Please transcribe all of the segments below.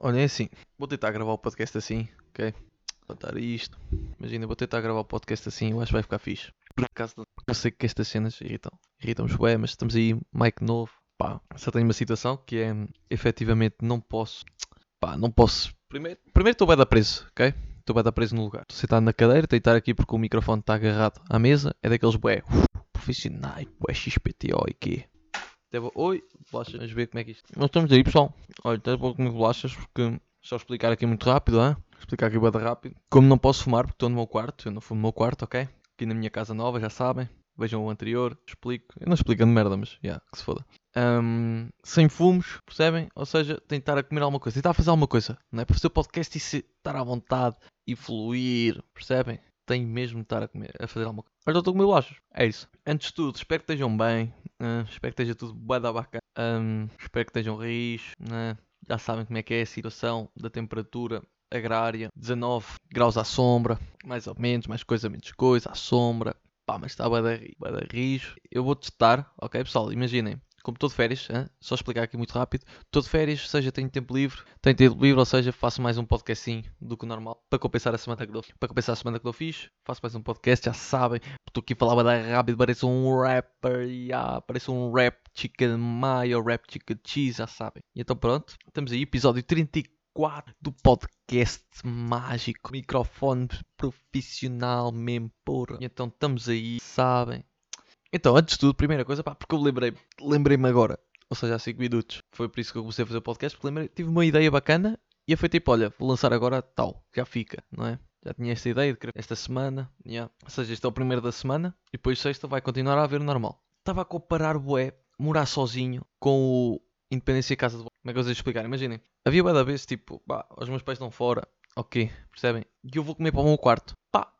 Olha, é assim. Vou tentar gravar o podcast assim, ok? Vou botar isto. Imagina, vou tentar gravar o podcast assim, eu acho que vai ficar fixe. Por acaso, eu sei que estas cenas irritam. Irritam-nos bem, mas estamos aí, mic novo. Pá, só tenho uma situação que é, efetivamente, não posso... Pá, não posso... Primeiro, primeiro estou bem da preso, ok? Estou bem da preso no lugar. Estou sentado na cadeira, estar aqui porque o microfone está agarrado à mesa. É daqueles bué, profissionais, bué XPTO e quê? Até vou... Oi, bolachas, vamos ver como é que isto. Nós estamos aí, pessoal. Olha, até vou comer bolachas porque. Só explicar aqui muito rápido, hein? Explicar aqui bem rápido. Como não posso fumar porque estou no meu quarto, eu não fumo no meu quarto, ok? Aqui na minha casa nova, já sabem. Vejam o anterior, explico. Eu não explico de merda, mas, já, yeah, que se foda. Um, sem fumos, percebem? Ou seja, tentar a comer alguma coisa, tentar fazer alguma coisa, não é? Para o podcast e estar à vontade e fluir, percebem? Tenho mesmo de estar a, comer, a fazer alguma coisa. Eu estou a comer bolachas, é isso. Antes de tudo, espero que estejam bem, uh, espero que esteja tudo bem da bacana, um, espero que estejam raiz, né? já sabem como é que é a situação da temperatura agrária, 19 graus à sombra, mais ou menos, mais coisa, menos coisa, à sombra, pá, mas está bem da rijo. Eu vou testar, ok pessoal, imaginem, como de férias, hein? só explicar aqui muito rápido, de férias, seja, tenho tempo livre, tenho tempo livre, ou seja, faço mais um podcastinho do que normal, para compensar a semana que dou, para compensar a semana que dou fiz, faço mais um podcast, já sabem, estou aqui a falar bem rápido, parece um rapper, yeah, parece um rap chicken mayo, rap chicken cheese, já sabem. E então pronto, estamos aí, episódio 34 do podcast mágico, microfone profissional mesmo, porra. Então estamos aí, sabem. Então, antes de tudo, primeira coisa, pá, porque eu lembrei, lembrei-me agora, ou seja, há 5 minutos, foi por isso que eu comecei a fazer o podcast, porque lembrei, tive uma ideia bacana e foi tipo, olha, vou lançar agora tal, já fica, não é? Já tinha esta ideia de esta semana, yeah. ou seja, este é o primeiro da semana e depois sexta vai continuar a haver normal. Estava a comparar o bué, morar sozinho com o Independência Casa de Como é que eu vou explicar? Imaginem, havia bué da vez, tipo, pá, os meus pais estão fora, ok, percebem? E eu vou comer para o meu quarto.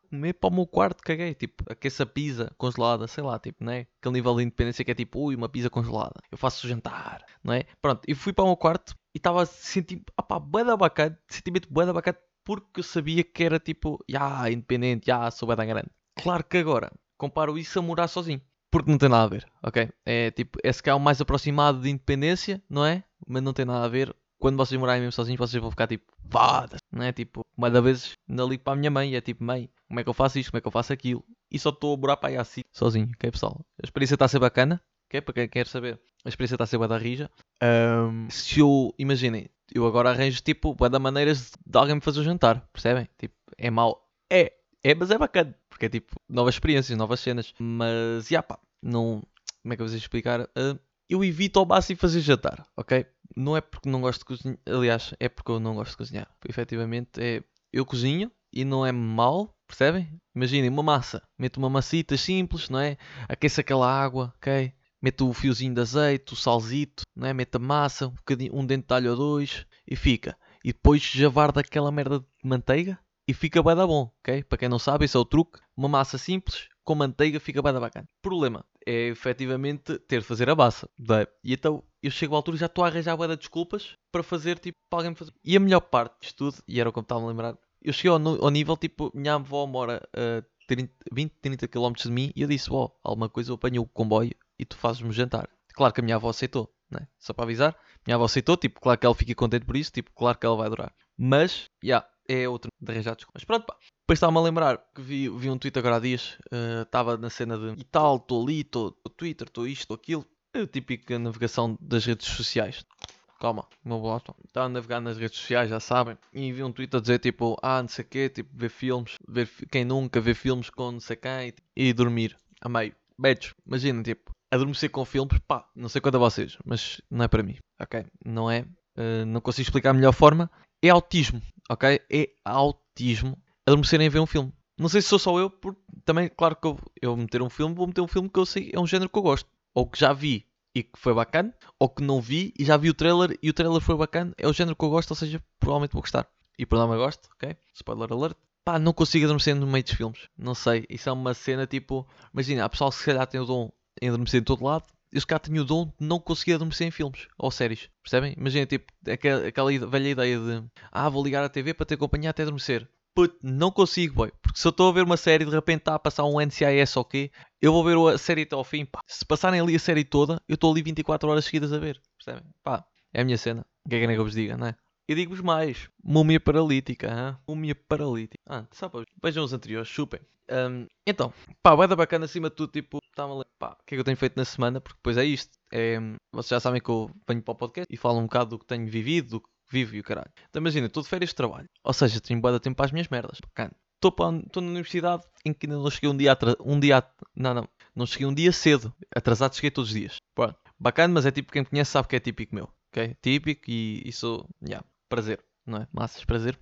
Comer para o meu quarto, caguei. Tipo, aqueça pizza congelada, sei lá, tipo, né? Aquele nível de independência que é tipo, ui, uma pizza congelada. Eu faço jantar, não é? Pronto, e fui para o meu quarto e estava a sentir, opá, bué da bacana, sentimento bué da bacana, porque eu sabia que era tipo, já, independente, já, sou bué da grande. Claro que agora, comparo isso a morar sozinho. Porque não tem nada a ver, ok? É tipo, é se calhar o mais aproximado de independência, não é? Mas não tem nada a ver quando vocês morarem mesmo sozinhos, vocês vão ficar tipo, foda não é? Tipo, uma das vezes ainda ligo para a minha mãe e é tipo, mãe, como é que eu faço isto, como é que eu faço aquilo? E só estou a morar para aí assim, sozinho, ok pessoal? A experiência está a ser bacana, ok? Para quem quer saber, a experiência está a ser da rija. Um, se eu, imaginem, eu agora arranjo tipo, da maneiras de alguém me fazer o jantar, percebem? Tipo, é mau. É, é, mas é bacana, porque é tipo, novas experiências, novas cenas. Mas, já pá, não, como é que eu vou explicar? Uh, eu evito ao máximo fazer jantar, ok? Não é porque não gosto de cozinhar, aliás, é porque eu não gosto de cozinhar. Efetivamente, é, eu cozinho e não é mal, percebem? Imaginem uma massa, meto uma massita simples, não é? Aqueço aquela água, ok? Meto o fiozinho de azeite, o salzito, não é? Meto a massa, um, bocadinho, um dente de alho ou dois e fica. E depois javar daquela merda de manteiga e fica bem da bom, ok? Para quem não sabe, esse é o truque. Uma massa simples com manteiga fica bem da bacana. Problema é efetivamente ter de fazer a massa. E então eu chego à altura e já estou a arranjar bué de desculpas para fazer, tipo, para alguém fazer. E a melhor parte disto tudo, e era o que eu estava a lembrar, eu cheguei ao, ao, nível, tipo, minha avó mora a 30, 20, 30 km de mim e eu disse, ó, oh, alguma coisa eu apanho o comboio e tu fazes-me jantar. Claro que a minha avó aceitou, né? Só para avisar. Minha avó aceitou, tipo, claro que ela fica contente por isso, tipo, claro que ela vai adorar. Mas, já, yeah, é outro de arranjar desculpas. Mas pronto, pá. Depois estava-me a lembrar que vi, vi um tweet agora há dias, estava uh, na cena de e tal, estou ali, estou Twitter, estou isto, estou aquilo. É a típica navegação das redes sociais. Calma, meu botão. Estava a navegar nas redes sociais, já sabem. E vi um tweet a dizer tipo, ah, não sei o quê, tipo, ver filmes, ver quem nunca vê filmes com não sei quem e, e dormir a meio. Beijos, imagina, tipo, adormecer com filmes, pá, não sei quanto a vocês, mas não é para mim, ok? Não é, uh, não consigo explicar a melhor forma. É autismo, ok? É autismo adormecerem a ver um filme. Não sei se sou só eu, porque também, claro que eu, eu meter um filme, vou meter um filme que eu sei é um género que eu gosto. Ou que já vi e que foi bacana, ou que não vi e já vi o trailer e o trailer foi bacana, é o género que eu gosto, ou seja, provavelmente vou gostar. E por não me gosto, ok? Spoiler alert. Pá, não consigo adormecer no meio dos filmes. Não sei. Isso é uma cena tipo. Imagina, há pessoal que se calhar tem o dom em adormecer de todo lado. Eu se tenho o dom de não conseguir adormecer em filmes ou séries. Percebem? Imagina, tipo, aquela, aquela velha ideia de. Ah, vou ligar a TV para te acompanhar até adormecer. Puto, não consigo, boy. Porque se eu estou a ver uma série de repente está a passar um NCIS ou quê, eu vou ver a série até ao fim, pá. Se passarem ali a série toda, eu estou ali 24 horas seguidas a ver. Percebem? Pá, é a minha cena. O que é que, é que eu vos diga, não é? E digo-vos mais: múmia paralítica. Hein? Múmia paralítica. Ah, só vejam os anteriores, chupem. Um, então, pá, vai da bacana acima de tudo, tipo, está-me a ler, pá, o que é que eu tenho feito na semana, porque depois é isto. É, vocês já sabem que eu venho para o podcast e falo um bocado do que tenho vivido, do que vivo e o caralho. Então imagina, estou de férias de trabalho, ou seja, tenho boa tempo para as minhas merdas, bacana. Estou na universidade em que ainda não cheguei um dia um dia, não, não, não cheguei um dia cedo, atrasado cheguei todos os dias. Pronto, bacana, mas é tipo, quem me conhece sabe que é típico meu, ok? Típico e isso, yeah, prazer, não é? Massas, prazer.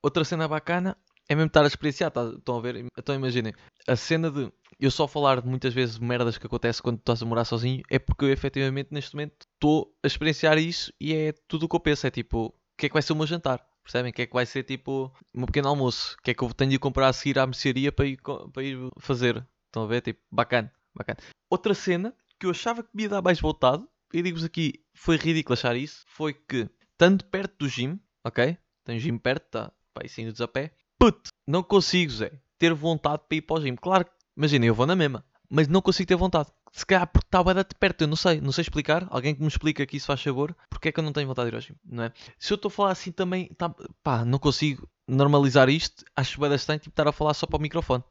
Outra cena bacana é mesmo estar a experienciar, tá, estão a ver? Então imaginem, a cena de eu só falar de muitas vezes merdas que acontece quando estás a morar sozinho é porque eu efetivamente neste momento estou a experienciar isso e é tudo o que eu penso. É tipo, o que é que vai ser o meu jantar? Percebem? O que é que vai ser tipo meu pequeno almoço? O que é que eu tenho de comprar a seguir à mercearia para ir, para ir fazer? Estão a ver? Tipo, bacana, bacana. Outra cena que eu achava que me ia dar mais voltado, e digo-vos aqui, foi ridículo achar isso, foi que, estando perto do gym, ok? Tem um gym perto, tá? Para ir saindo a pé. Puto, não consigo, Zé, ter vontade para ir para o gym. Claro Imagina, eu vou na mesma, mas não consigo ter vontade. Se calhar porque está a de perto, eu não sei, não sei explicar. Alguém que me explica aqui se faz favor, porque é que eu não tenho vontade de ir ao gym, não é? Se eu estou a falar assim também, tá, pá, não consigo normalizar isto, acho bem estranho tipo, estar a falar só para o microfone.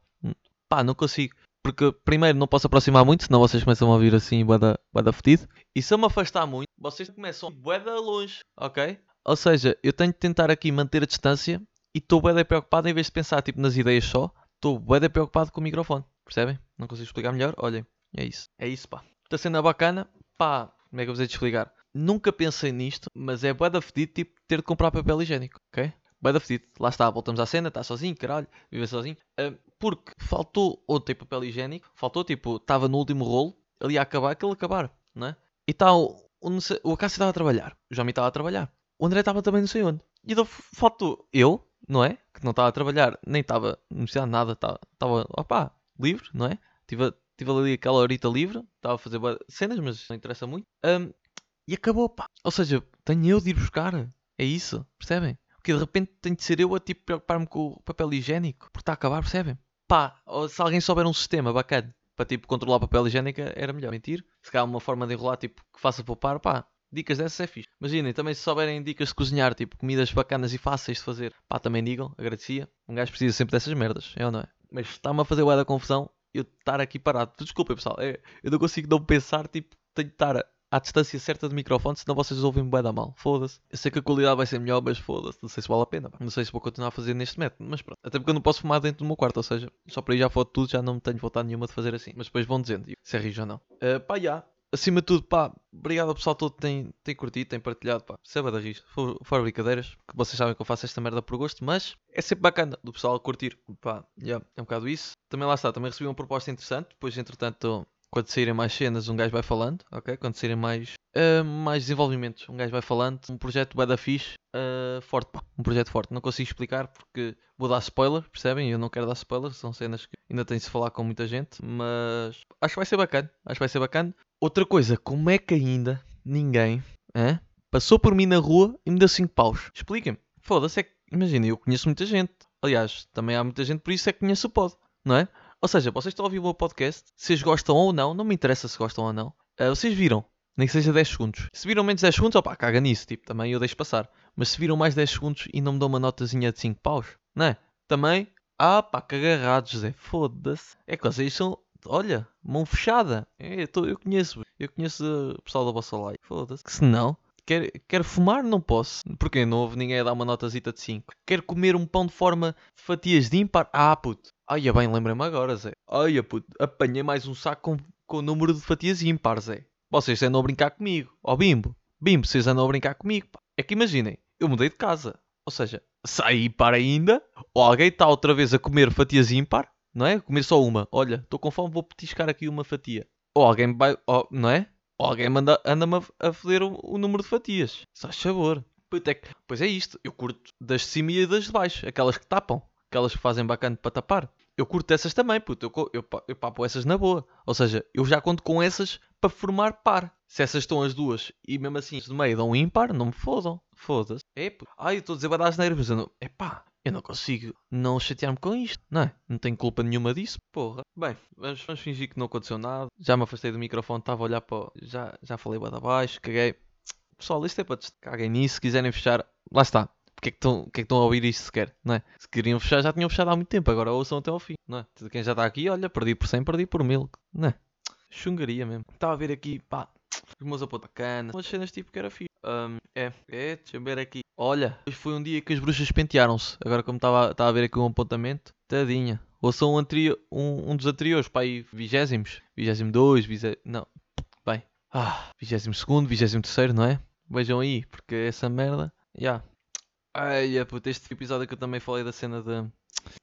Pá, não consigo. Porque primeiro não posso aproximar muito, senão vocês começam a ouvir assim boeda, fedido. E se eu me afastar muito, vocês começam boeda longe, ok? Ou seja, eu tenho de tentar aqui manter a distância e estou boeda preocupado em vez de pensar tipo nas ideias só, estou boeda preocupado com o microfone. Percebem? Não consigo explicar melhor? Olhem, é isso. É isso, pá. Está sendo bacana, pá. Como é que eu vos hei de explicar? Nunca pensei nisto, mas é bué da fedido, tipo, ter de comprar papel higiênico, ok? Bué da fedido. Lá está, voltamos à cena, está sozinho, caralho, vive sozinho. Uh, porque faltou ontem papel higiênico, faltou, tipo, estava no último rolo, ali ia acabar, aquele acabar, não é? E tal, o, o Acácio estava a trabalhar, o Jami estava a trabalhar, o André estava também não sei onde. E então faltou eu, não é? Que não estava a trabalhar, nem estava, não precisava de nada, estava, opá, livre, não é? Tive, tive ali aquela horita livre, estava a fazer cenas, mas não interessa muito. Um, e acabou, pá. Ou seja, tenho eu de ir buscar. É isso, percebem? Porque de repente tenho de ser eu a tipo preocupar-me com o papel higiênico, porque está a acabar, percebem? Pá, ou se alguém souber um sistema bacana para tipo controlar o papel higiênico, era melhor. Mentir. Se calhar uma forma de enrolar tipo que faça poupar, pá. Dicas dessas é fixe. Imaginem, também se souberem dicas de cozinhar, tipo comidas bacanas e fáceis de fazer, pá, também digam, agradecia. Um gajo precisa sempre dessas merdas, é ou não é? Mas está-me a fazer o da confusão eu estar aqui parado. Desculpem, pessoal. É, eu não consigo não pensar, tipo, tenho de estar à distância certa do microfone, senão vocês ouvem bué da mal. Foda-se. Eu sei que a qualidade vai ser melhor, mas foda-se. Não sei se vale a pena. Não sei se vou continuar a fazer neste método, mas pronto. Até porque eu não posso fumar dentro do meu quarto, ou seja, só para ir já foto tudo, já não tenho vontade nenhuma de fazer assim. Mas depois vão dizendo se é rijo ou não. Uh, pá, já acima de tudo, pá, obrigado ao pessoal todo que tem, tem curtido, tem partilhado, pá. Seba da risco, fora brincadeiras, que vocês sabem que eu faço esta merda por gosto, mas é sempre bacana do pessoal curtir, pá, yeah, é um bocado isso. Também lá está, também recebi uma proposta interessante, depois entretanto, quando saírem mais cenas, um gajo vai falando, ok? Quando saírem mais, uh, mais desenvolvimentos, um gajo vai falando, um projeto bada fixe, uh, forte, pá, um projeto forte, não consigo explicar porque vou dar spoiler, percebem? Eu não quero dar spoiler, são cenas que ainda tem de se falar com muita gente, mas acho que vai ser bacana, acho que vai ser bacana. Outra coisa, como é que ainda ninguém hein, passou por mim na rua e me deu 5 paus? Expliquem-me. Foda-se, é que, imagina, eu conheço muita gente. Aliás, também há muita gente, por isso é que conheço o pod, não é? Ou seja, vocês estão a ouvir o meu podcast, vocês gostam ou não, não me interessa se gostam ou não. Uh, vocês viram, nem que seja 10 segundos. Se viram menos 10 segundos, opá, caga nisso, tipo, também eu deixo passar. Mas se viram mais 10 segundos e não me dão uma notazinha de 5 paus, não é? Também, ah pá, cagarrados, José, foda-se. É que vocês são olha, mão fechada. É, eu, tô, eu conheço, eu conheço o pessoal da vossa live. Foda-se. Que se não, quer, quer fumar, não posso. Porque não houve ninguém a dar uma notazita de 5. Quer comer um pão de forma de fatias de ímpar? Ah, puto. Ai, é bem, lembrei-me agora, Zé. Ai, puto, apanhei mais um saco com, com o número de fatias ímpar, Zé. Vocês andam a brincar comigo. Ó, oh, Bimbo. Bimbo, vocês andam a brincar comigo, pá. É que imaginem, eu mudei de casa. Ou seja, saí para ainda, ou alguém está outra vez a comer fatias ímpar, não é? Comer só uma. Olha, estou com fome, vou petiscar aqui uma fatia. Ou alguém vai, ou, não é? Ou alguém anda-me a, a foder o, o, número de fatias. Só sabor. Pois é isto, eu curto das de cima e das de baixo, aquelas que tapam, aquelas que fazem bacana para tapar. Eu curto essas também, puto, eu, eu, eu papo essas na boa. Ou seja, eu já conto com essas para formar par. Se essas estão as duas e mesmo assim de meio dão ímpar, não me fodam. Foda-se. É, Ai, eu estou a dizer mas eu não. Epá, eu não consigo não chatear-me com isto, não é? Não tenho culpa nenhuma disso, porra. Bem, vamos, vamos fingir que não aconteceu nada. Já me afastei do microfone, estava a olhar para. Já, já falei bada abaixo, caguei. Pessoal, isto é para. Caguem nisso. Se quiserem fechar, lá está. Porque é que estão, é que estão a ouvir isto sequer, não é? Se queriam fechar, já tinham fechado há muito tempo, agora ouçam até ao fim, não é? Quem já está aqui, olha, perdi por 100, perdi por 1000, não é? Chungaria mesmo. Estava a ver aqui, pá, os meus apontos bacana, umas cenas tipo que era fixe. Um, é, é, deixa eu ver aqui. Olha, foi um dia que as bruxas pentearam-se. Agora, como estava a ver aqui um apontamento, tadinha. Ou são um, um, um dos anteriores, para aí, vigésimos. Vigésimo dois, vigésimo... Não, bem. Ah, vigésimo segundo, vigésimo terceiro, não é? Vejam aí, porque essa merda, já. Yeah. Ai, puta, este episódio que eu também falei da cena da,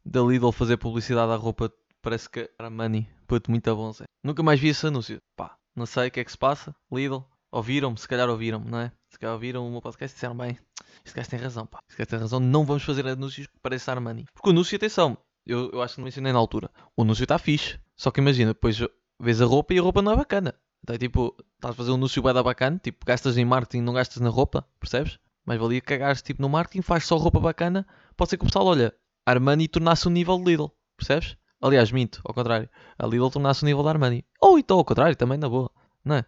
da Lidl fazer publicidade à roupa, parece que era money. Puto, muito bom, Zé. Nunca mais vi esse anúncio. Pá, não sei o que é que se passa. Lidl, ouviram-me, se calhar ouviram-me, não é? Se calhar ouviram o meu podcast e disseram bem, este gajo tem razão, pá. Este gajo tem razão, não vamos fazer anúncios que pareçam money. Porque o anúncio, atenção, eu, eu acho que não mencionei na altura. O anúncio está fixe. Só que imagina, depois vês a roupa e a roupa não é bacana. Então é tipo, estás a fazer um anúncio bem bacana, tipo, gastas em marketing, não gastas na roupa, percebes? Mas valia cagares tipo no marketing, faz só roupa bacana, pode ser que o pessoal, olha, Armani tornasse o nível de Lidl, percebes? Aliás, minto, ao contrário, a Lidl tornasse o nível da Armani. Ou então ao contrário, também na boa, não é?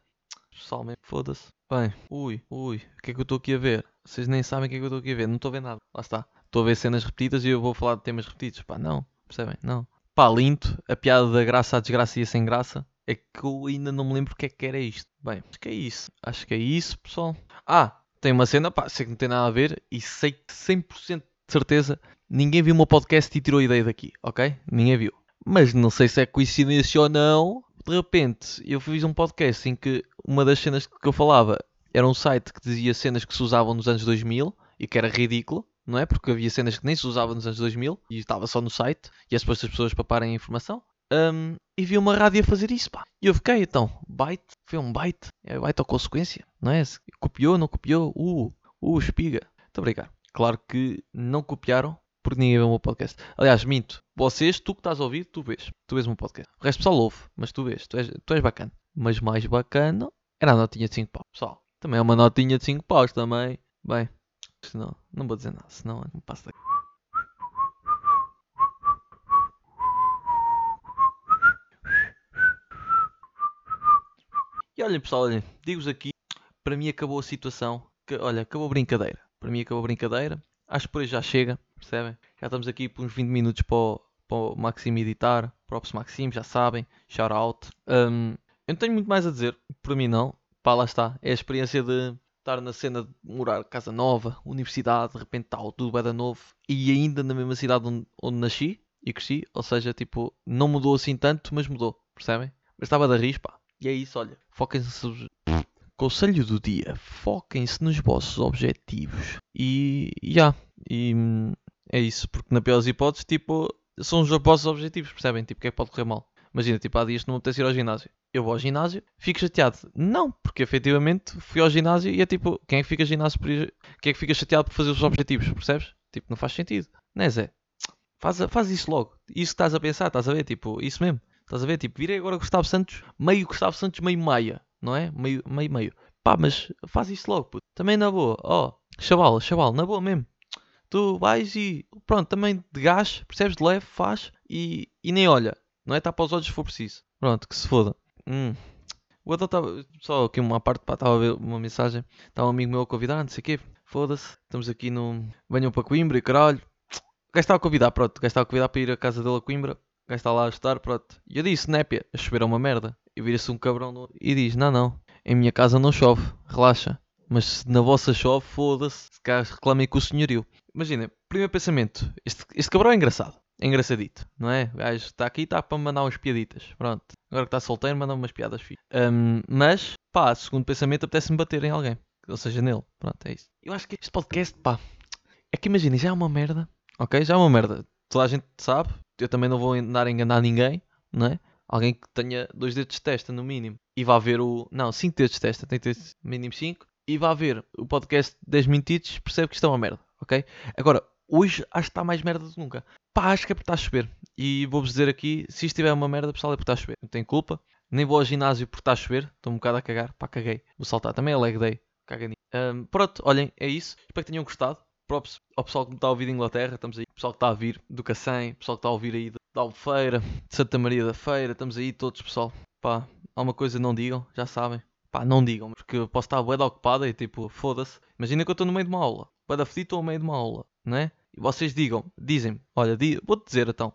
Pessoal, mesmo, foda-se. Bem, ui, ui, o que é que eu estou aqui a ver? Vocês nem sabem o que é que eu estou aqui a ver, não estou a ver nada, lá está. Estou a ver cenas repetidas e eu vou falar de temas repetidos, pá, não, percebem? Não. Pá, lindo, a piada da graça à desgraça e a sem graça. É que eu ainda não me lembro o que é que era isto. Bem, acho que é isso. Acho que é isso, pessoal. Ah, tem uma cena, pá, sei que não tem nada a ver e sei que 100% de certeza ninguém viu o meu podcast e tirou ideia daqui, ok? Ninguém viu. Mas não sei se é coincidência ou não. De repente, eu fiz um podcast em que uma das cenas que eu falava era um site que dizia cenas que se usavam nos anos 2000 e que era ridículo, não é? Porque havia cenas que nem se usavam nos anos 2000 e estava só no site e é suposto as pessoas paparem a informação. Um, e vi uma rádio a fazer isso, pá. E eu fiquei, então, byte, foi um byte, é byte ou consequência, não é? Copiou, não copiou, uh, uh, espiga. Muito obrigado. Claro que não copiaram, porque ninguém vê o meu podcast. Aliás, minto, vocês, tu que estás a ouvir, tu vês, tu vês o meu podcast. O resto pessoal ouve, mas tu vês, tu és, tu és bacana. Mas mais bacana era a notinha de 5 paus, pessoal. Também é uma notinha de 5 paus também. Bem, senão, não vou dizer nada, senão me passa daqui. E olhem pessoal, olhem, digo-vos aqui, para mim acabou a situação, que, olha, acabou a brincadeira. Para mim acabou a brincadeira, acho que por aí já chega, percebem? Já estamos aqui por uns 20 minutos para o, para o Maxime editar, próprios Maxime, já sabem, shout out. Um, eu não tenho muito mais a dizer, para mim não, pá, lá está, é a experiência de estar na cena de morar casa nova, universidade, de repente tal, tudo bem da novo, e ainda na mesma cidade onde, onde nasci e cresci, ou seja, tipo, não mudou assim tanto, mas mudou, percebem? Mas estava da rispa, e é isso, olha. Foquem-se. Conselho do dia. Foquem-se nos vossos objetivos. E. já. Yeah, e. É isso. Porque na pior das hipóteses, tipo. São os vossos objetivos, percebem? Tipo, o que é que pode correr mal? Imagina, tipo, há dias não me apetece ir ao ginásio. Eu vou ao ginásio, fico chateado. Não, porque efetivamente fui ao ginásio e é tipo, quem é que fica ginásio por. Quem é que fica chateado por fazer os objetivos, percebes? Tipo, não faz sentido. Não é, Zé? Faz, faz isso logo. Isso que estás a pensar, estás a ver? Tipo, isso mesmo. Estás a ver? Tipo, virei agora Gustavo Santos, meio Gustavo Santos, meio Maia, não é? Meio, meio, meio. Pá, mas faz isso logo, puto. Também na boa. Ó, oh, chaval, chaval, na boa mesmo. Tu vais e, pronto, também de gás, percebes? De leve, faz e, e nem olha. Não é? Para os olhos se for preciso. Pronto, que se foda. Hum. O outro estava, só aqui uma parte, pá, estava a ver uma mensagem. Estava um amigo meu a convidar, não sei o quê. Foda-se. Estamos aqui no. Venham para Coimbra e caralho. O gajo estava a convidar, pronto. O gajo estava a convidar para ir à casa dele a Coimbra o gajo está lá a estudar, pronto. E eu disse, népia, a chover é uma merda. E vira-se um cabrão no... e diz, não, não, em minha casa não chove, relaxa. Mas se na vossa chove, foda-se, se cá reclamem com o senhorio. Imagina, primeiro pensamento, este, este cabrão é engraçado. É engraçadito, não é? O gajo está aqui está para mandar umas piaditas. Pronto. Agora que está solteiro, manda umas piadas filho. Um, mas, pá, segundo pensamento, apetece-me bater em alguém. Ou seja, nele. Pronto, é isso. Eu acho que este podcast, pá, é que imagina, já é uma merda. Ok? Já é uma merda. Toda a gente sabe eu também não vou andar a enganar ninguém, não é? Alguém que tenha dois dedos de testa no mínimo e vá ver o. Não, cinco dedos de testa, tem que ter mínimo cinco. E vá ver o podcast 10 minutitos, percebe que isto é uma merda, ok? Agora, hoje acho que está mais merda do que nunca. Pá, acho que é porque está a chover. E vou-vos dizer aqui: se isto tiver uma merda, pessoal, é porque está a chover. Não tenho culpa. Nem vou ao ginásio porque está a chover. Estou um bocado a cagar. Pá, caguei. Vou saltar. Também é leg day. Caga um, Pronto, olhem, é isso. Espero que tenham gostado props ao pessoal que me está a ouvir de Inglaterra, estamos aí, pessoal que está a vir do Cacém, pessoal que está a ouvir aí da Albufeira, de Santa Maria da Feira, estamos aí todos, pessoal. Pá, alguma coisa não digam, já sabem. Pá, não digam, porque eu posso estar bué ocupado e tipo, foda-se. Imagina que eu estou no meio de uma aula. Para fedido, estou a meio de uma aula, não é? E vocês digam, dizem, olha, di, vou-te dizer então,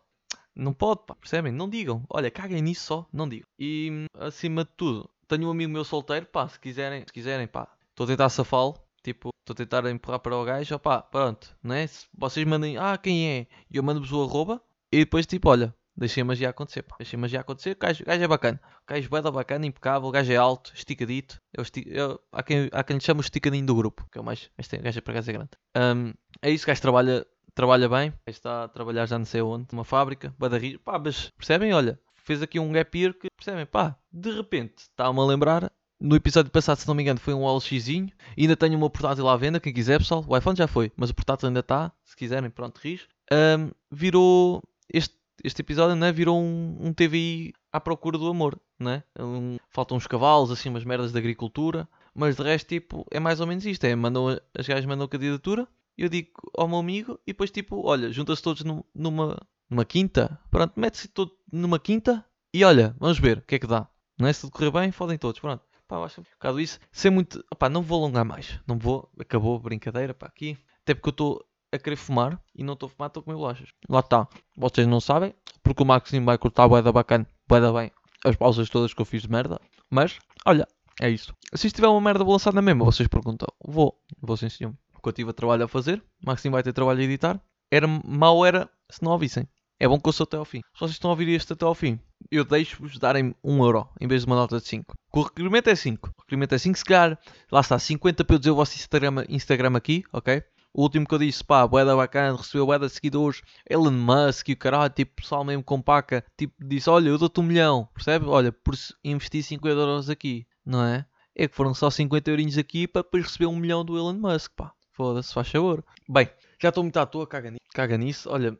não pode, pá, percebem? Não digam, olha, caguem nisso só, não digam. E acima de tudo, tenho um amigo meu solteiro, pá, se quiserem, se quiserem, pá, estou a tentar safá-lo, tipo, estou a tentar empurrar para o gajo, pá, pronto, não é? Se vocês mandem, ah, quem é? E eu mando-vos o arroba, e depois tipo, olha, deixei a magia acontecer, pá, deixei a magia acontecer, o gajo, o gajo é bacana, o gajo é bacana, impecável, o gajo é alto, esticadito, eu esti eu, há, quem, há quem lhe chama o esticadinho do grupo, que é o mais, este gajo é para casa é grande. Um, é isso, o gajo trabalha, trabalha bem, está a trabalhar já não sei onde, numa fábrica, badarri, pá, mas percebem, olha, fez aqui um gap year que, percebem, pá, de repente, está-me a lembrar, no episódio passado, se não me engano, foi um OLXzinho, ainda tenho uma portátil à venda, quem quiser, pessoal, o iPhone já foi, mas o portátil ainda está, se quiserem, pronto, ris. Um, virou, este, este episódio, né, virou um, um TVI à procura do amor, né? Um, faltam uns cavalos, assim, umas merdas de agricultura, mas de resto, tipo, é mais ou menos isto, é, mandam, as gajas mandam candidatura, eu digo ao meu amigo e depois tipo, olha, junta-se todos numa, numa quinta, pronto, mete-se todo numa quinta e olha, vamos ver o que é que dá. Não é? Se tudo correr bem, fodem todos, pronto. Pá, eu acho um bocado isso. Ser muito. Opá, não vou alongar mais. Não vou. Acabou a brincadeira, pá, aqui. Até porque eu estou a querer fumar e não estou a fumar, estou a comer bolachas. Lá está. Vocês não sabem, porque o Maxime vai cortar a boeda bacana, boeda bem, as pausas todas que eu fiz de merda. Mas, olha, é isso. Se estiver uma merda, na mesma. Vocês perguntam. Vou. Vou sim, senhor que eu tive a trabalho a fazer. O Maxime vai ter trabalho a editar. Era mau era se não ouvissem. É bom que eu sou até ao fim. Se vocês estão a ouvir este até ao fim, eu deixo-vos darem 1 euro em vez de uma nota de 5. O requerimento é 5. O requerimento é 5, se calhar, lá está, 50 para eu dizer o vosso Instagram, Instagram aqui, ok? O último que eu disse, pá, boeda bacana, recebeu boeda seguidores, Elon Musk e o caralho, tipo, pessoal mesmo com paca, tipo, disse, olha, eu dou-te um milhão, percebe? Olha, por investir 50 euros aqui, não é? É que foram só 50 eurinhos aqui para depois receber um milhão do Elon Musk, pá. Foda-se, faz favor. Bem, já estou muito à toa, caga nisso. Caga nisso. Olha,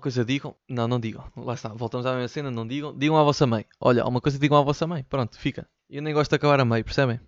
coisa digam. Não, não digam. Lá está, voltamos à mesma cena, não digam. Digam à vossa mãe. Olha, alguma coisa digam à vossa mãe. Pronto, fica. Eu nem gosto de acabar a meio, percebem?